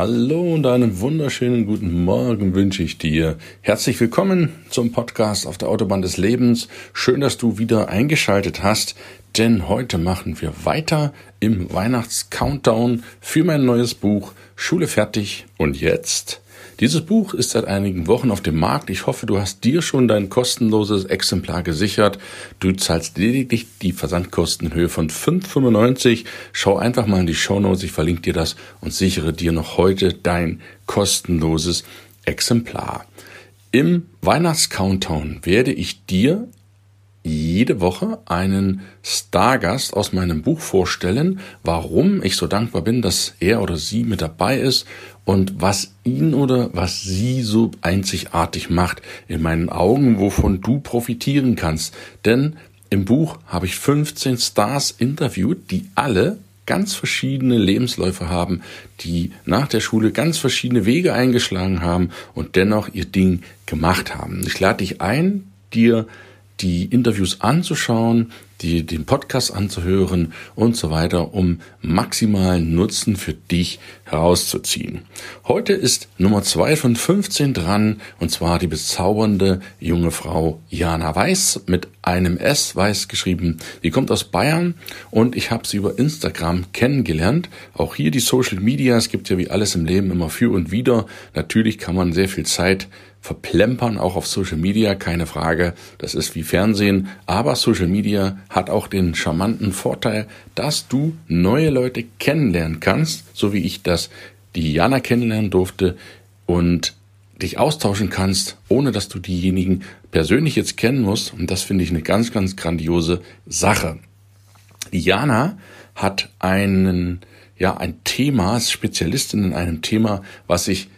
Hallo und einen wunderschönen guten Morgen wünsche ich dir. Herzlich willkommen zum Podcast auf der Autobahn des Lebens. Schön, dass du wieder eingeschaltet hast, denn heute machen wir weiter im Weihnachts-Countdown für mein neues Buch Schule fertig und jetzt dieses Buch ist seit einigen Wochen auf dem Markt. Ich hoffe, du hast dir schon dein kostenloses Exemplar gesichert. Du zahlst lediglich die Versandkosten in Höhe von 5,95. Schau einfach mal in die Show Notes. Ich verlinke dir das und sichere dir noch heute dein kostenloses Exemplar. Im Weihnachts-Countdown werde ich dir jede Woche einen Stargast aus meinem Buch vorstellen, warum ich so dankbar bin, dass er oder sie mit dabei ist und was ihn oder was sie so einzigartig macht in meinen Augen, wovon du profitieren kannst. Denn im Buch habe ich 15 Stars interviewt, die alle ganz verschiedene Lebensläufe haben, die nach der Schule ganz verschiedene Wege eingeschlagen haben und dennoch ihr Ding gemacht haben. Ich lade dich ein, dir die Interviews anzuschauen, die, den Podcast anzuhören und so weiter, um maximalen Nutzen für dich herauszuziehen. Heute ist Nummer zwei von 15 dran und zwar die bezaubernde junge Frau Jana Weiß mit einem S Weiß geschrieben. Die kommt aus Bayern und ich habe sie über Instagram kennengelernt. Auch hier die Social Media. Es gibt ja wie alles im Leben immer für und wieder. Natürlich kann man sehr viel Zeit verplempern, auch auf Social Media, keine Frage. Das ist wie Fernsehen. Aber Social Media hat auch den charmanten Vorteil, dass du neue Leute kennenlernen kannst, so wie ich das die Jana kennenlernen durfte und dich austauschen kannst, ohne dass du diejenigen persönlich jetzt kennen musst. Und das finde ich eine ganz, ganz grandiose Sache. Die Jana hat einen, ja, ein Thema, ist Spezialistin in einem Thema, was ich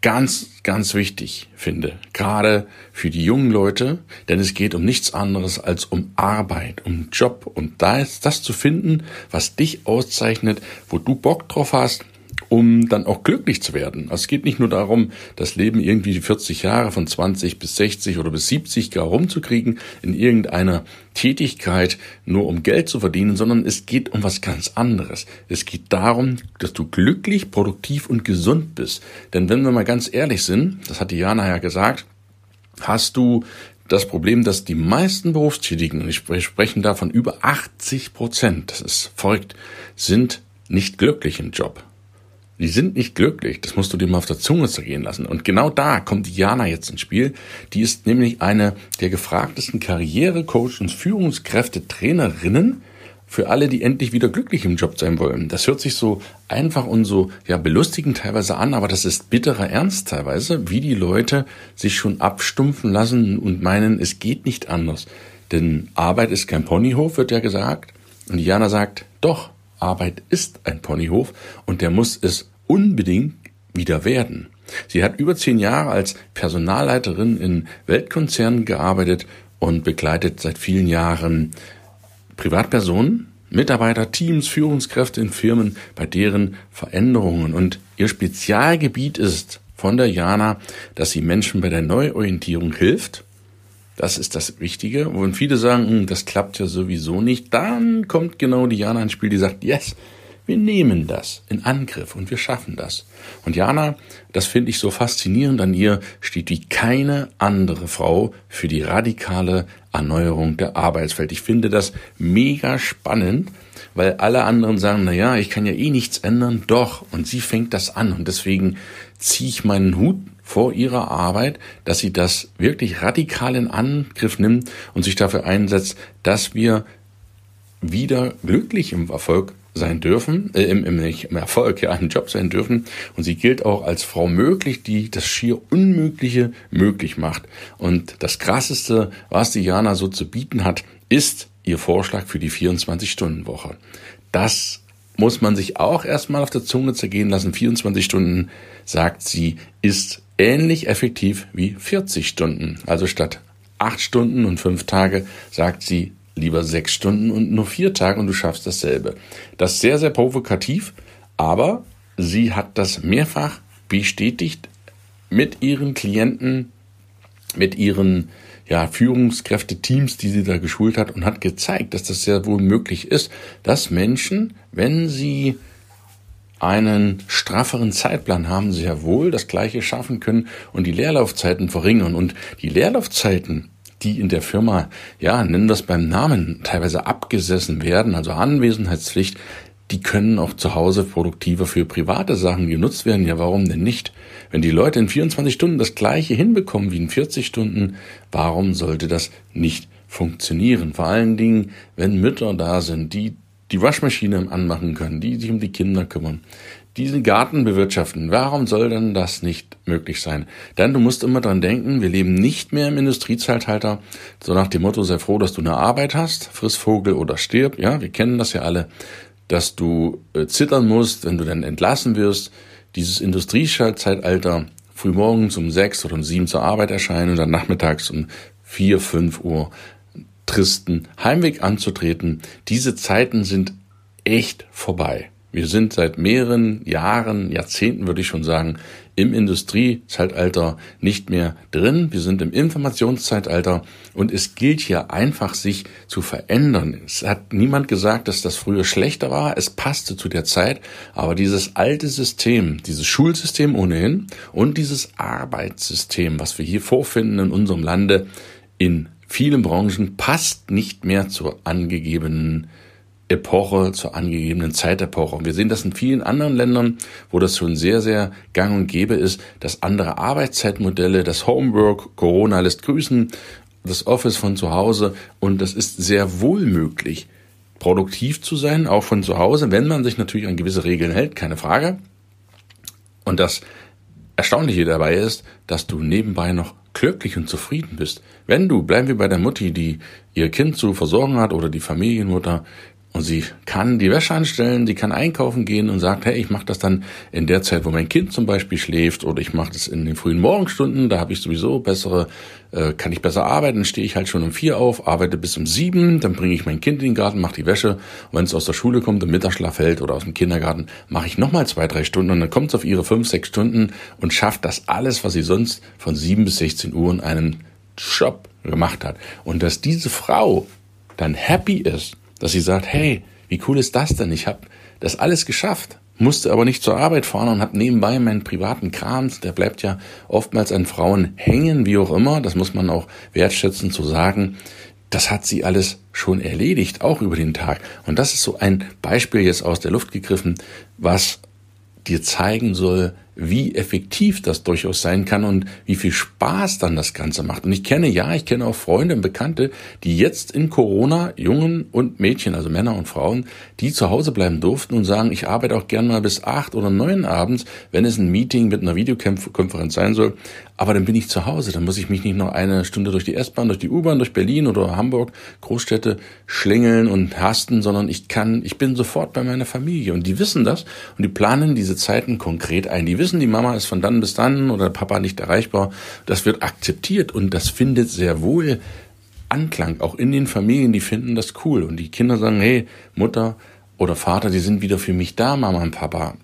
ganz, ganz wichtig finde, gerade für die jungen Leute, denn es geht um nichts anderes als um Arbeit, um Job. Und da ist das zu finden, was dich auszeichnet, wo du Bock drauf hast, um dann auch glücklich zu werden. Also es geht nicht nur darum, das Leben irgendwie 40 Jahre von 20 bis 60 oder bis 70 gar rumzukriegen in irgendeiner Tätigkeit nur um Geld zu verdienen, sondern es geht um was ganz anderes. Es geht darum, dass du glücklich, produktiv und gesund bist. Denn wenn wir mal ganz ehrlich sind, das hat Diana ja gesagt, hast du das Problem, dass die meisten Berufstätigen, und ich spreche davon über 80 Prozent, das ist verrückt, sind nicht glücklich im Job. Die sind nicht glücklich. Das musst du dir mal auf der Zunge zergehen lassen. Und genau da kommt Diana jetzt ins Spiel. Die ist nämlich eine der gefragtesten Karrierecoaches und Führungskräfte, Trainerinnen für alle, die endlich wieder glücklich im Job sein wollen. Das hört sich so einfach und so ja belustigend teilweise an, aber das ist bitterer Ernst teilweise, wie die Leute sich schon abstumpfen lassen und meinen, es geht nicht anders. Denn Arbeit ist kein Ponyhof, wird ja gesagt. Und Diana sagt, doch, Arbeit ist ein Ponyhof und der muss es unbedingt wieder werden. Sie hat über zehn Jahre als Personalleiterin in Weltkonzernen gearbeitet und begleitet seit vielen Jahren Privatpersonen, Mitarbeiter, Teams, Führungskräfte in Firmen bei deren Veränderungen. Und ihr Spezialgebiet ist von der Jana, dass sie Menschen bei der Neuorientierung hilft das ist das Wichtige. Und viele sagen, hm, das klappt ja sowieso nicht. Dann kommt genau Diana ins Spiel, die sagt, yes, wir nehmen das in Angriff und wir schaffen das. Und Jana, das finde ich so faszinierend an ihr, steht wie keine andere Frau für die radikale Erneuerung der Arbeitswelt. Ich finde das mega spannend, weil alle anderen sagen, na ja, ich kann ja eh nichts ändern. Doch. Und sie fängt das an. Und deswegen ziehe ich meinen Hut vor ihrer Arbeit, dass sie das wirklich radikal in Angriff nimmt und sich dafür einsetzt, dass wir wieder glücklich im Erfolg sein dürfen, äh, im, im, im Erfolg, ja, im Job sein dürfen. Und sie gilt auch als Frau möglich, die das schier Unmögliche möglich macht. Und das Krasseste, was Diana so zu bieten hat, ist ihr Vorschlag für die 24-Stunden-Woche. Das muss man sich auch erstmal auf der Zunge zergehen lassen. 24 Stunden, sagt sie, ist ähnlich effektiv wie 40 Stunden. Also statt 8 Stunden und 5 Tage, sagt sie, lieber 6 Stunden und nur 4 Tage und du schaffst dasselbe. Das ist sehr, sehr provokativ, aber sie hat das mehrfach bestätigt mit ihren Klienten, mit ihren ja, Führungskräfte-Teams, die sie da geschult hat und hat gezeigt, dass das sehr wohl möglich ist, dass Menschen, wenn sie einen strafferen Zeitplan haben, sehr wohl das Gleiche schaffen können und die Leerlaufzeiten verringern. Und die Leerlaufzeiten, die in der Firma, ja, nennen es beim Namen, teilweise abgesessen werden, also Anwesenheitspflicht, die können auch zu Hause produktiver für private Sachen genutzt werden. Ja, warum denn nicht? Wenn die Leute in 24 Stunden das gleiche hinbekommen wie in 40 Stunden, warum sollte das nicht funktionieren? Vor allen Dingen, wenn Mütter da sind, die die Waschmaschine anmachen können, die sich um die Kinder kümmern, diesen Garten bewirtschaften. Warum soll denn das nicht möglich sein? Denn du musst immer dran denken, wir leben nicht mehr im Industriezeitalter, so nach dem Motto, sei froh, dass du eine Arbeit hast, friss Vogel oder stirb. Ja, wir kennen das ja alle dass du äh, zittern musst, wenn du dann entlassen wirst. Dieses Industriezeitalter, frühmorgens um sechs oder um sieben zur Arbeit erscheinen und dann nachmittags um vier, fünf Uhr tristen Heimweg anzutreten. Diese Zeiten sind echt vorbei. Wir sind seit mehreren Jahren, Jahrzehnten würde ich schon sagen, im Industriezeitalter nicht mehr drin. Wir sind im Informationszeitalter und es gilt hier einfach, sich zu verändern. Es hat niemand gesagt, dass das früher schlechter war. Es passte zu der Zeit. Aber dieses alte System, dieses Schulsystem ohnehin und dieses Arbeitssystem, was wir hier vorfinden in unserem Lande, in vielen Branchen passt nicht mehr zur angegebenen Epoche, zur angegebenen Zeitepoche. Und wir sehen das in vielen anderen Ländern, wo das schon sehr, sehr gang und gäbe ist, dass andere Arbeitszeitmodelle, das Homework, Corona lässt grüßen, das Office von zu Hause und das ist sehr wohl möglich, produktiv zu sein, auch von zu Hause, wenn man sich natürlich an gewisse Regeln hält, keine Frage. Und das Erstaunliche dabei ist, dass du nebenbei noch glücklich und zufrieden bist. Wenn du, bleiben wir bei der Mutti, die ihr Kind zu versorgen hat oder die Familienmutter, und sie kann die Wäsche anstellen, sie kann einkaufen gehen und sagt, hey, ich mache das dann in der Zeit, wo mein Kind zum Beispiel schläft, oder ich mache das in den frühen Morgenstunden, da habe ich sowieso bessere, äh, kann ich besser arbeiten, stehe ich halt schon um vier auf, arbeite bis um sieben, dann bringe ich mein Kind in den Garten, mache die Wäsche, wenn es aus der Schule kommt, im Mittagsschlaf fällt oder aus dem Kindergarten, mache ich nochmal zwei, drei Stunden und dann kommt es auf ihre fünf, sechs Stunden und schafft das alles, was sie sonst von sieben bis 16 Uhr in einem Job gemacht hat. Und dass diese Frau dann happy ist, dass sie sagt, hey, wie cool ist das denn? Ich habe das alles geschafft, musste aber nicht zur Arbeit fahren und habe nebenbei meinen privaten Kram, der bleibt ja oftmals an Frauen hängen, wie auch immer, das muss man auch wertschätzen zu sagen. Das hat sie alles schon erledigt, auch über den Tag. Und das ist so ein Beispiel jetzt aus der Luft gegriffen, was dir zeigen soll, wie effektiv das durchaus sein kann und wie viel Spaß dann das Ganze macht. Und ich kenne, ja, ich kenne auch Freunde und Bekannte, die jetzt in Corona, Jungen und Mädchen, also Männer und Frauen, die zu Hause bleiben durften und sagen, ich arbeite auch gern mal bis acht oder neun abends, wenn es ein Meeting mit einer Videokonferenz sein soll. Aber dann bin ich zu Hause, dann muss ich mich nicht noch eine Stunde durch die S-Bahn, durch die U-Bahn, durch Berlin oder Hamburg, Großstädte schlängeln und hasten, sondern ich kann, ich bin sofort bei meiner Familie. Und die wissen das und die planen diese Zeiten konkret ein. Die wissen, die Mama ist von dann bis dann oder Papa nicht erreichbar. Das wird akzeptiert und das findet sehr wohl Anklang, auch in den Familien, die finden das cool. Und die Kinder sagen, hey, Mutter oder Vater, die sind wieder für mich da, Mama und Papa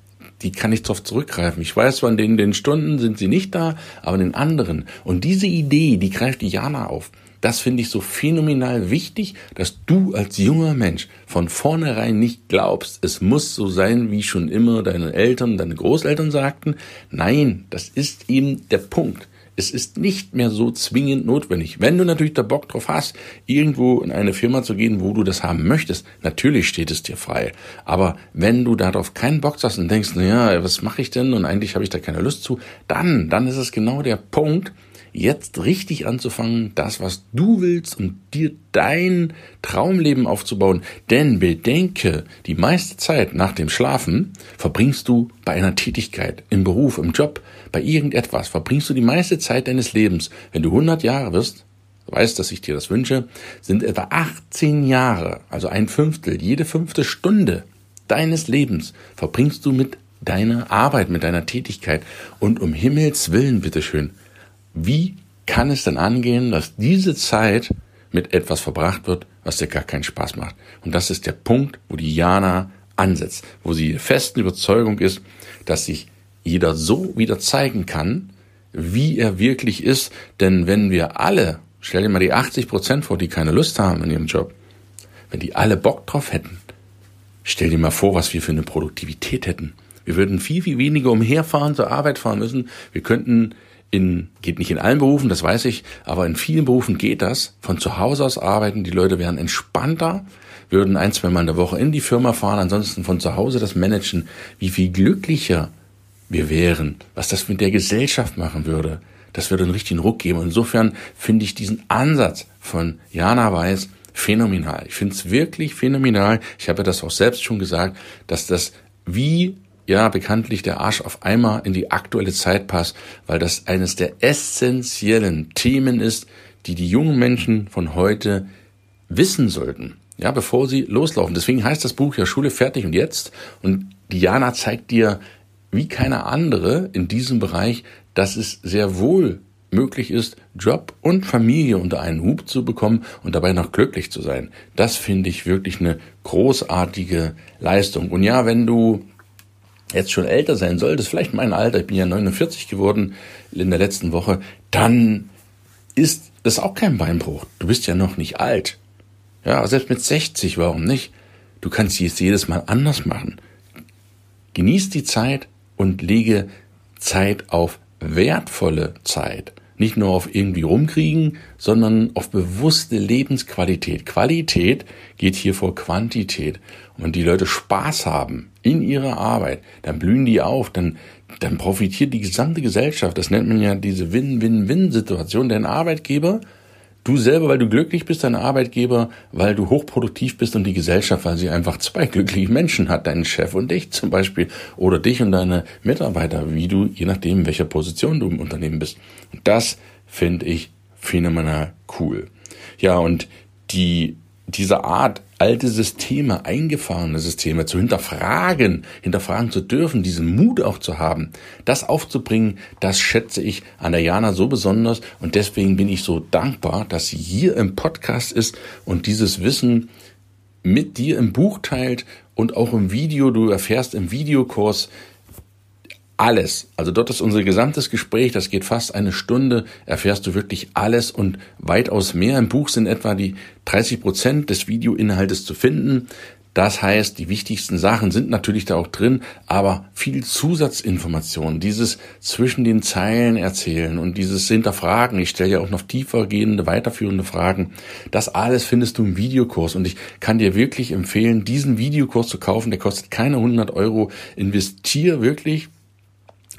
die kann ich darauf zurückgreifen. Ich weiß, zwar in den, den Stunden sind sie nicht da, aber den anderen. Und diese Idee, die greift Jana auf. Das finde ich so phänomenal wichtig, dass du als junger Mensch von vornherein nicht glaubst, es muss so sein, wie schon immer deine Eltern, deine Großeltern sagten. Nein, das ist eben der Punkt. Es ist nicht mehr so zwingend notwendig. Wenn du natürlich da Bock drauf hast, irgendwo in eine Firma zu gehen, wo du das haben möchtest, natürlich steht es dir frei. Aber wenn du darauf keinen Bock hast und denkst, naja, was mache ich denn und eigentlich habe ich da keine Lust zu, dann, dann ist es genau der Punkt, jetzt richtig anzufangen, das, was du willst, um dir dein Traumleben aufzubauen. Denn bedenke, die meiste Zeit nach dem Schlafen verbringst du bei einer Tätigkeit, im Beruf, im Job, bei irgendetwas, verbringst du die meiste Zeit deines Lebens. Wenn du 100 Jahre wirst, weißt, dass ich dir das wünsche, sind etwa 18 Jahre, also ein Fünftel, jede fünfte Stunde deines Lebens verbringst du mit deiner Arbeit, mit deiner Tätigkeit. Und um Himmels Willen, bitteschön, wie kann es denn angehen, dass diese Zeit mit etwas verbracht wird, was dir gar keinen Spaß macht? Und das ist der Punkt, wo die Jana ansetzt, wo sie der festen Überzeugung ist, dass sich jeder so wieder zeigen kann, wie er wirklich ist. Denn wenn wir alle, stell dir mal die 80 Prozent vor, die keine Lust haben in ihrem Job, wenn die alle Bock drauf hätten, stell dir mal vor, was wir für eine Produktivität hätten. Wir würden viel, viel weniger umherfahren, zur Arbeit fahren müssen. Wir könnten in, geht nicht in allen Berufen, das weiß ich, aber in vielen Berufen geht das. Von zu Hause aus arbeiten, die Leute wären entspannter, würden ein, zwei Mal in der Woche in die Firma fahren, ansonsten von zu Hause das managen. Wie viel glücklicher wir wären, was das mit der Gesellschaft machen würde. Das würde einen richtigen Ruck geben. Insofern finde ich diesen Ansatz von Jana Weiß phänomenal. Ich finde es wirklich phänomenal. Ich habe ja das auch selbst schon gesagt, dass das wie ja bekanntlich der Arsch auf einmal in die aktuelle Zeit passt, weil das eines der essentiellen Themen ist, die die jungen Menschen von heute wissen sollten. Ja, bevor sie loslaufen. Deswegen heißt das Buch ja Schule fertig und jetzt. Und Diana zeigt dir wie keine andere in diesem Bereich, dass es sehr wohl möglich ist, Job und Familie unter einen Hub zu bekommen und dabei noch glücklich zu sein. Das finde ich wirklich eine großartige Leistung. Und ja, wenn du jetzt schon älter sein solltest, vielleicht mein Alter, ich bin ja 49 geworden in der letzten Woche, dann ist das auch kein Beinbruch. Du bist ja noch nicht alt. Ja, selbst mit 60, warum nicht? Du kannst es jedes Mal anders machen. Genieß die Zeit und lege Zeit auf wertvolle Zeit. Nicht nur auf irgendwie rumkriegen, sondern auf bewusste Lebensqualität. Qualität geht hier vor Quantität. Und wenn die Leute Spaß haben in ihrer Arbeit, dann blühen die auf, dann, dann profitiert die gesamte Gesellschaft. Das nennt man ja diese Win-Win-Win-Situation. Dein Arbeitgeber Du selber, weil du glücklich bist, dein Arbeitgeber, weil du hochproduktiv bist und die Gesellschaft, weil sie einfach zwei glückliche Menschen hat, deinen Chef und dich zum Beispiel, oder dich und deine Mitarbeiter, wie du, je nachdem, in welcher Position du im Unternehmen bist. Das finde ich phänomenal cool. Ja, und die, diese Art, alte Systeme, eingefahrene Systeme zu hinterfragen, hinterfragen zu dürfen, diesen Mut auch zu haben, das aufzubringen, das schätze ich an der Jana so besonders. Und deswegen bin ich so dankbar, dass sie hier im Podcast ist und dieses Wissen mit dir im Buch teilt und auch im Video, du erfährst im Videokurs, alles. Also dort ist unser gesamtes Gespräch, das geht fast eine Stunde, erfährst du wirklich alles und weitaus mehr. Im Buch sind etwa die 30 Prozent des Videoinhaltes zu finden. Das heißt, die wichtigsten Sachen sind natürlich da auch drin, aber viel Zusatzinformationen, dieses zwischen den Zeilen erzählen und dieses Hinterfragen. Ich stelle ja auch noch tiefergehende, weiterführende Fragen. Das alles findest du im Videokurs und ich kann dir wirklich empfehlen, diesen Videokurs zu kaufen. Der kostet keine 100 Euro. Investier wirklich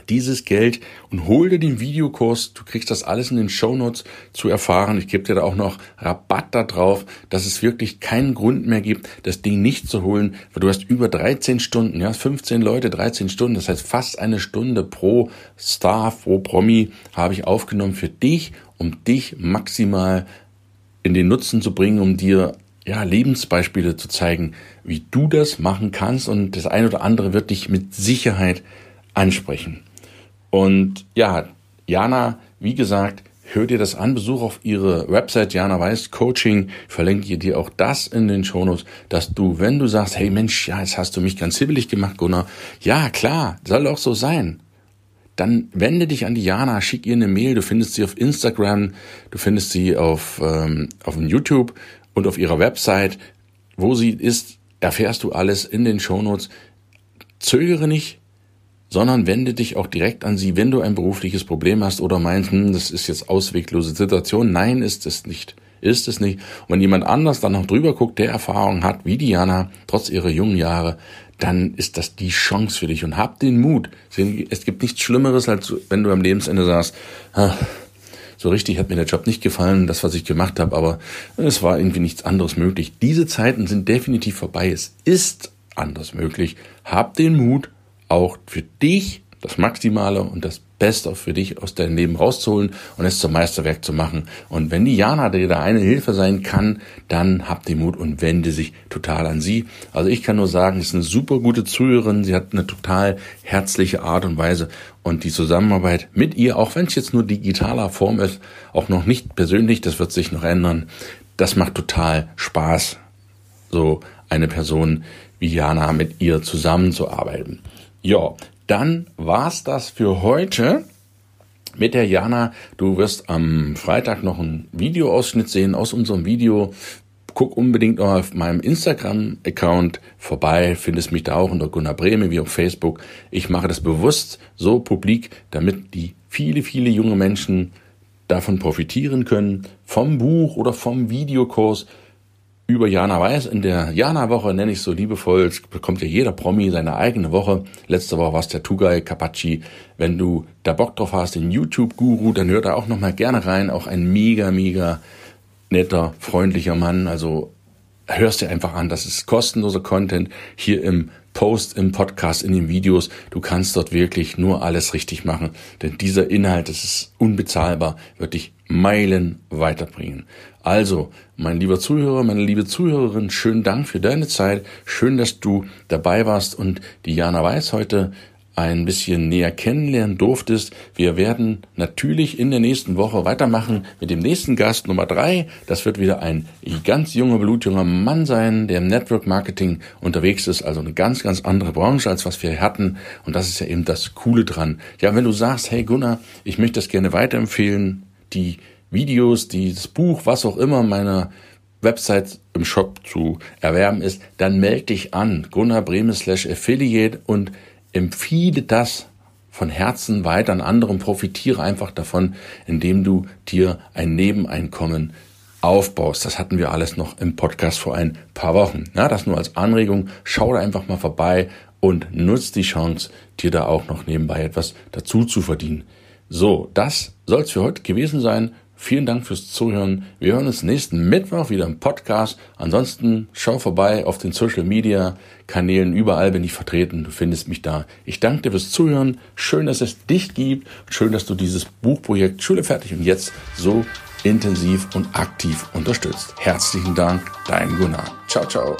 dieses Geld und hol dir den Videokurs. Du kriegst das alles in den Show Notes zu erfahren. Ich gebe dir da auch noch Rabatt da drauf, dass es wirklich keinen Grund mehr gibt, das Ding nicht zu holen, weil du hast über 13 Stunden, ja, 15 Leute, 13 Stunden, das heißt fast eine Stunde pro Star, pro Promi habe ich aufgenommen für dich, um dich maximal in den Nutzen zu bringen, um dir ja, Lebensbeispiele zu zeigen, wie du das machen kannst und das eine oder andere wird dich mit Sicherheit ansprechen. Und ja, Jana, wie gesagt, hör dir das an, besuch auf ihre Website Jana Weiß Coaching, verlinke dir auch das in den Shownotes, dass du, wenn du sagst, hey Mensch, ja, jetzt hast du mich ganz hibbelig gemacht, Gunnar, ja, klar, soll auch so sein. Dann wende dich an die Jana, schick ihr eine Mail, du findest sie auf Instagram, du findest sie auf, ähm, auf YouTube und auf ihrer Website. Wo sie ist, erfährst du alles in den Shownotes. Zögere nicht, sondern wende dich auch direkt an sie, wenn du ein berufliches Problem hast oder meinst, hm, das ist jetzt ausweglose Situation. Nein, ist es nicht. Ist es nicht. Und wenn jemand anders dann noch drüber guckt, der Erfahrung hat, wie Diana, trotz ihrer jungen Jahre, dann ist das die Chance für dich und hab den Mut. Es gibt nichts Schlimmeres, als wenn du am Lebensende sagst, so richtig hat mir der Job nicht gefallen, das, was ich gemacht habe, aber es war irgendwie nichts anderes möglich. Diese Zeiten sind definitiv vorbei. Es ist anders möglich. Hab den Mut, auch für dich das Maximale und das Beste für dich aus deinem Leben rauszuholen und es zum Meisterwerk zu machen. Und wenn die Jana dir da eine Hilfe sein kann, dann hab den Mut und wende sich total an sie. Also ich kann nur sagen, sie ist eine super gute Zuhörerin. Sie hat eine total herzliche Art und Weise und die Zusammenarbeit mit ihr, auch wenn es jetzt nur digitaler Form ist, auch noch nicht persönlich, das wird sich noch ändern. Das macht total Spaß, so eine Person wie Jana mit ihr zusammenzuarbeiten. Ja, dann war's das für heute mit der Jana. Du wirst am Freitag noch einen Videoausschnitt sehen aus unserem Video. Guck unbedingt auch auf meinem Instagram-Account vorbei, findest mich da auch unter Gunnar Breme wie auf Facebook. Ich mache das bewusst so publik, damit die viele, viele junge Menschen davon profitieren können, vom Buch oder vom Videokurs, über Jana Weiß. In der Jana-Woche nenne ich so liebevoll, bekommt ja jeder Promi seine eigene Woche. Letzte Woche war es der Tugai Kapachi. Wenn du da Bock drauf hast, den YouTube-Guru, dann hört da auch nochmal gerne rein. Auch ein mega, mega netter, freundlicher Mann. Also hörst dir einfach an, das ist kostenloser Content hier im Post, im Podcast, in den Videos. Du kannst dort wirklich nur alles richtig machen, denn dieser Inhalt, das ist unbezahlbar, wird dich Meilen weiterbringen. Also, mein lieber Zuhörer, meine liebe Zuhörerin, schönen Dank für deine Zeit. Schön, dass du dabei warst und die Jana Weiß heute ein bisschen näher kennenlernen durftest. Wir werden natürlich in der nächsten Woche weitermachen mit dem nächsten Gast Nummer drei. Das wird wieder ein ganz junger, blutjunger Mann sein, der im Network Marketing unterwegs ist, also eine ganz, ganz andere Branche, als was wir hatten. Und das ist ja eben das Coole dran. Ja, wenn du sagst, hey Gunnar, ich möchte das gerne weiterempfehlen, die Videos, das Buch, was auch immer meiner Website im Shop zu erwerben ist, dann melde dich an, Gunnar Breme slash Affiliate und empfehle das von Herzen weiter an anderen, profitiere einfach davon, indem du dir ein Nebeneinkommen aufbaust. Das hatten wir alles noch im Podcast vor ein paar Wochen. Ja, das nur als Anregung. Schau da einfach mal vorbei und nutz die Chance, dir da auch noch nebenbei etwas dazu zu verdienen. So, das soll es für heute gewesen sein. Vielen Dank fürs Zuhören. Wir hören uns nächsten Mittwoch wieder im Podcast. Ansonsten schau vorbei auf den Social Media Kanälen. Überall bin ich vertreten. Du findest mich da. Ich danke dir fürs Zuhören. Schön, dass es dich gibt. Schön, dass du dieses Buchprojekt Schule fertig und jetzt so intensiv und aktiv unterstützt. Herzlichen Dank, dein Gunnar. Ciao, ciao.